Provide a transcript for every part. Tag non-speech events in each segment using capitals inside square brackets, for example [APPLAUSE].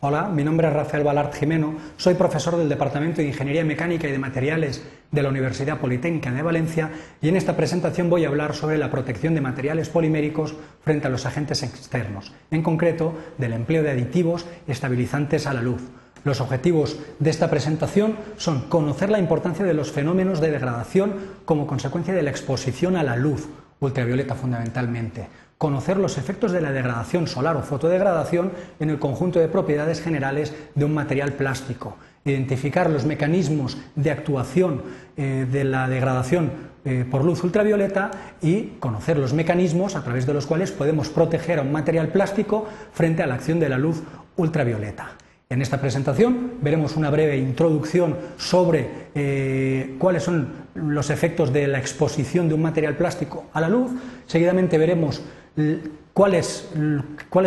Hola, mi nombre es Rafael Balart Jimeno, soy profesor del Departamento de Ingeniería Mecánica y de Materiales de la Universidad Politécnica de Valencia y en esta presentación voy a hablar sobre la protección de materiales poliméricos frente a los agentes externos, en concreto del empleo de aditivos estabilizantes a la luz. Los objetivos de esta presentación son conocer la importancia de los fenómenos de degradación como consecuencia de la exposición a la luz ultravioleta fundamentalmente, conocer los efectos de la degradación solar o fotodegradación en el conjunto de propiedades generales de un material plástico, identificar los mecanismos de actuación eh, de la degradación eh, por luz ultravioleta y conocer los mecanismos a través de los cuales podemos proteger a un material plástico frente a la acción de la luz ultravioleta. En esta presentación veremos una breve introducción sobre eh, cuáles son los efectos de la exposición de un material plástico a la luz. Seguidamente veremos cuáles,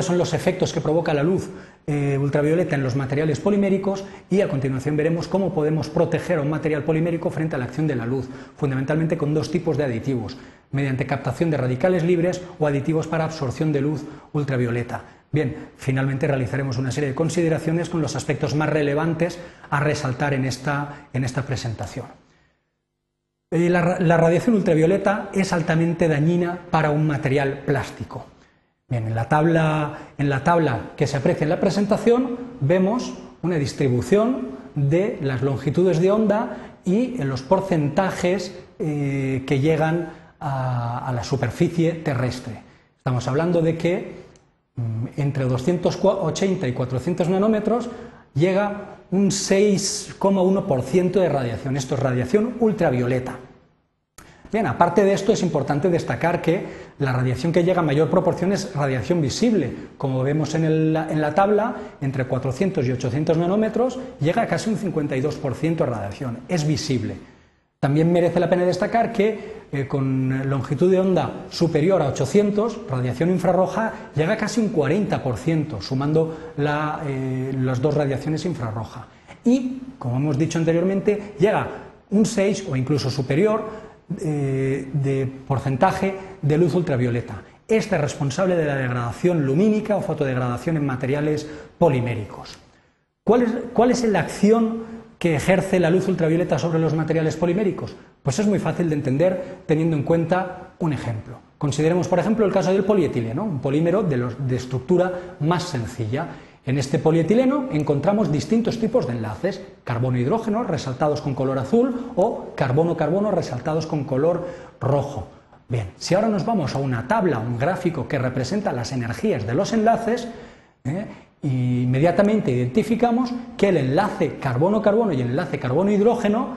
son los efectos que provoca la luz eh, ultravioleta en los materiales poliméricos y a continuación veremos cómo podemos proteger a un material polimérico frente a la acción de la luz, fundamentalmente con dos tipos de aditivos, mediante captación de radicales libres o aditivos para absorción de luz ultravioleta. Bien, finalmente realizaremos una serie de consideraciones con los aspectos más relevantes a resaltar en esta, en esta presentación. Eh, la, radiación ultravioleta es altamente dañina para un material plástico. Bien, en la, tabla, en la tabla que se aprecia en la presentación vemos una distribución de las longitudes de onda y los porcentajes eh, que llegan a, la superficie terrestre. Estamos hablando de que mm, entre 280 y 400 nanómetros llega un 6,1% de radiación. Esto es radiación ultravioleta. Bien, aparte de esto es importante destacar que la radiación que llega a mayor proporción es radiación visible. Como vemos en, la tabla, entre 400 y 800 nanómetros llega a casi un 52% de radiación. Es visible. También merece la pena destacar que eh, con longitud de onda superior a 800, radiación infrarroja llega a casi un 40%, sumando eh, las dos radiaciones infrarroja. Y, como hemos dicho anteriormente, llega un 6 o incluso superior eh, de porcentaje de luz ultravioleta. Este es responsable de la degradación lumínica o fotodegradación en materiales poliméricos. ¿Cuál es, ¿Cuál es la acción que ejerce la luz ultravioleta sobre los materiales poliméricos? Pues es muy fácil de entender teniendo en cuenta un ejemplo. Consideremos, por ejemplo, el caso del polietileno, un polímero de, estructura más sencilla. En este polietileno encontramos distintos tipos de enlaces, carbono-hidrógeno resaltados con color azul o carbono-carbono resaltados con color rojo. Bien, si ahora nos vamos a una tabla, un gráfico que representa las energías de los enlaces, ¿eh? Inmediatamente identificamos que el enlace carbono-carbono y el enlace carbono-hidrógeno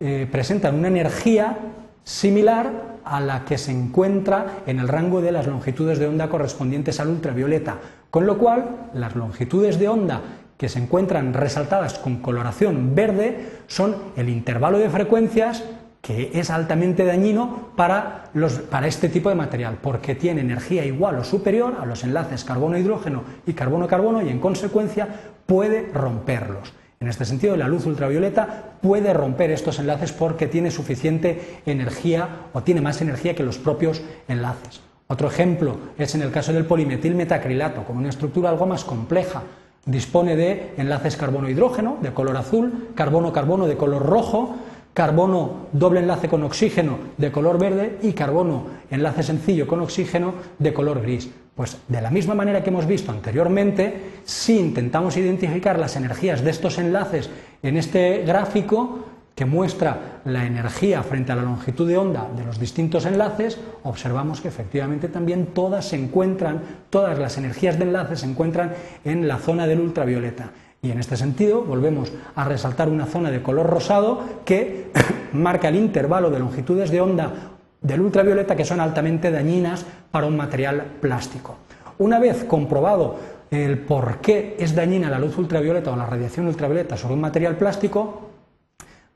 eh, presentan una energía similar a la que se encuentra en el rango de las longitudes de onda correspondientes al ultravioleta, con lo cual las longitudes de onda que se encuentran resaltadas con coloración verde son el intervalo de frecuencias que es altamente dañino para, para este tipo de material, porque tiene energía igual o superior a los enlaces carbono-hidrógeno y carbono-carbono y en consecuencia puede romperlos. En este sentido, la luz ultravioleta puede romper estos enlaces porque tiene suficiente energía o tiene más energía que los propios enlaces. Otro ejemplo es en el caso del polimetilmetacrilato, con una estructura algo más compleja. Dispone de enlaces carbono-hidrógeno de color azul, carbono-carbono de color rojo, carbono doble enlace con oxígeno de color verde y carbono enlace sencillo con oxígeno de color gris. Pues de la misma manera que hemos visto anteriormente, si intentamos identificar las energías de estos enlaces en este gráfico que muestra la energía frente a la longitud de onda de los distintos enlaces, observamos que efectivamente también todas se encuentran, todas las energías de enlace se encuentran en la zona del ultravioleta. Y en este sentido volvemos a resaltar una zona de color rosado que [COUGHS] marca el intervalo de longitudes de onda del ultravioleta que son altamente dañinas para un material plástico. Una vez comprobado el por qué es dañina la luz ultravioleta o la radiación ultravioleta sobre un material plástico,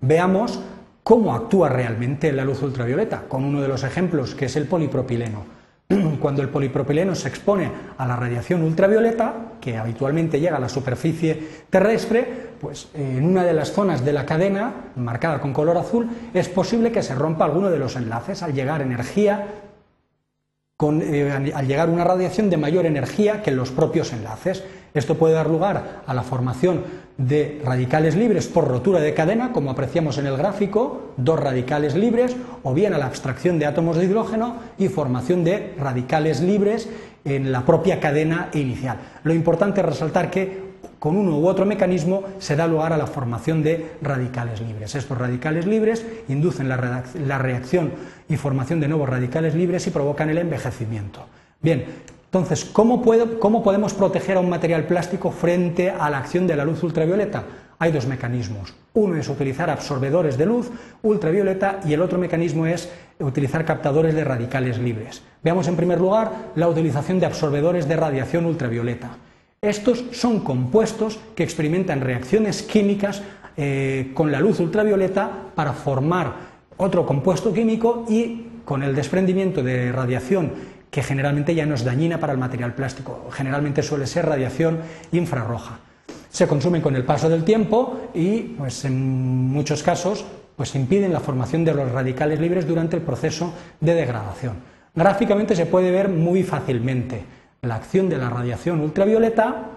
veamos cómo actúa realmente la luz ultravioleta, con uno de los ejemplos que es el polipropileno. [CLEARS THROAT] Cuando el polipropileno se expone a la radiación ultravioleta, que habitualmente llega a la superficie terrestre, pues en una de las zonas de la cadena, marcada con color azul, es posible que se rompa alguno de los enlaces al llegar energía eh, al llegar una radiación de mayor energía que los propios enlaces. Esto puede dar lugar a la formación de radicales libres por rotura de cadena, como apreciamos en el gráfico, dos radicales libres, o bien a la abstracción de átomos de hidrógeno y formación de radicales libres en la propia cadena inicial. Lo importante es resaltar que con uno u otro mecanismo se da lugar a la formación de radicales libres. Estos radicales libres inducen la, reacción y formación de nuevos radicales libres y provocan el envejecimiento. Bien, entonces, ¿cómo, ¿cómo, podemos proteger a un material plástico frente a la acción de la luz ultravioleta? Hay dos mecanismos. Uno es utilizar absorbedores de luz ultravioleta y el otro mecanismo es utilizar captadores de radicales libres. Veamos en primer lugar la utilización de absorbedores de radiación ultravioleta. Estos son compuestos que experimentan reacciones químicas eh, con la luz ultravioleta para formar otro compuesto químico y con el desprendimiento de radiación que generalmente ya no es dañina para el material plástico, generalmente suele ser radiación infrarroja. Se consumen con el paso del tiempo y pues, en muchos casos pues, impiden la formación de los radicales libres durante el proceso de degradación. Gráficamente se puede ver muy fácilmente la acción de la radiación ultravioleta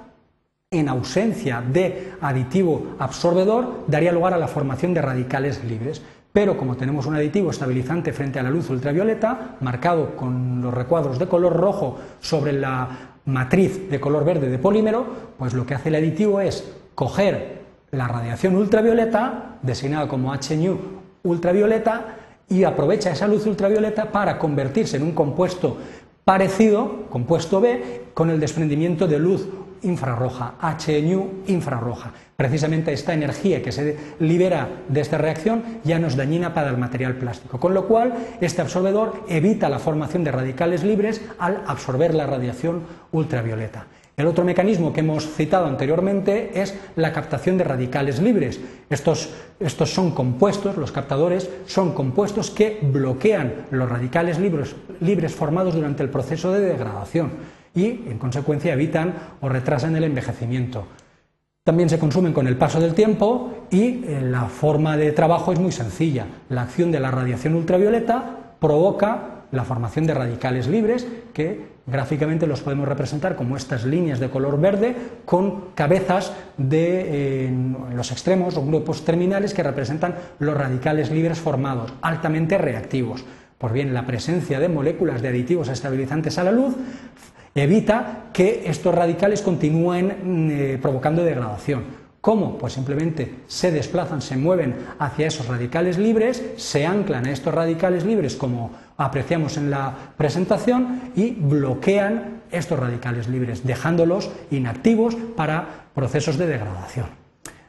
en ausencia de aditivo absorbedor daría lugar a la formación de radicales libres. Pero como tenemos un aditivo estabilizante frente a la luz ultravioleta, marcado con los recuadros de color rojo sobre la matriz de color verde de polímero, pues lo que hace el aditivo es coger la radiación ultravioleta, designada como HNU ultravioleta, y aprovecha esa luz ultravioleta para convertirse en un compuesto Parecido, compuesto B, con el desprendimiento de luz infrarroja, HNU infrarroja. Precisamente esta energía que se libera de esta reacción ya no es dañina para el material plástico, con lo cual este absorbedor evita la formación de radicales libres al absorber la radiación ultravioleta. El otro mecanismo que hemos citado anteriormente es la captación de radicales libres. Estos, estos, son compuestos, los captadores son compuestos que bloquean los radicales libres, libres formados durante el proceso de degradación y, en consecuencia, evitan o retrasan el envejecimiento. También se consumen con el paso del tiempo y eh, la forma de trabajo es muy sencilla. La acción de la radiación ultravioleta provoca la formación de radicales libres que gráficamente los podemos representar como estas líneas de color verde con cabezas de, los extremos o grupos terminales que representan los radicales libres formados, altamente reactivos. Por bien, la presencia de moléculas de aditivos estabilizantes a la luz evita que estos radicales continúen eh, provocando degradación. ¿Cómo? Pues simplemente se desplazan, se mueven hacia esos radicales libres, se anclan a estos radicales libres como apreciamos en la presentación y bloquean estos radicales libres, dejándolos inactivos para procesos de degradación.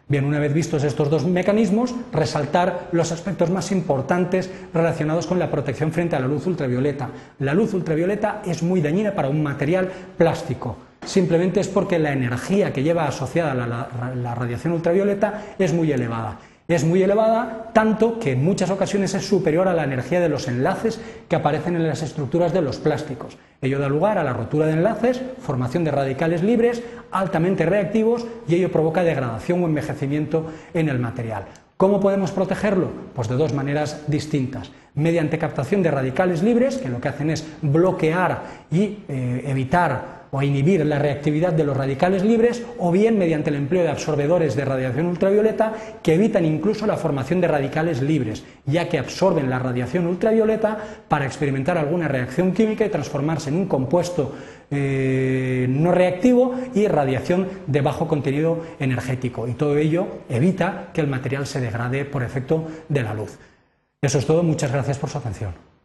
Bien, una vez vistos estos dos mecanismos, resaltar los aspectos más importantes relacionados con la protección frente a la luz ultravioleta. La luz ultravioleta es muy dañina para un material plástico simplemente es porque la energía que lleva asociada la, la, radiación ultravioleta es muy elevada. Es muy elevada tanto que en muchas ocasiones es superior a la energía de los enlaces que aparecen en las estructuras de los plásticos. Ello da lugar a la rotura de enlaces, formación de radicales libres altamente reactivos y ello provoca degradación o envejecimiento en el material. ¿Cómo podemos protegerlo? Pues de dos maneras distintas. Mediante captación de radicales libres, que lo que hacen es bloquear y eh, evitar o inhibir la reactividad de los radicales libres o bien mediante el empleo de absorbedores de radiación ultravioleta que evitan incluso la formación de radicales libres, ya que absorben la radiación ultravioleta para experimentar alguna reacción química y transformarse en un compuesto eh, no reactivo y radiación de bajo contenido energético. Y todo ello evita que el material se degrade por efecto de la luz. Eso es todo, muchas gracias por su atención.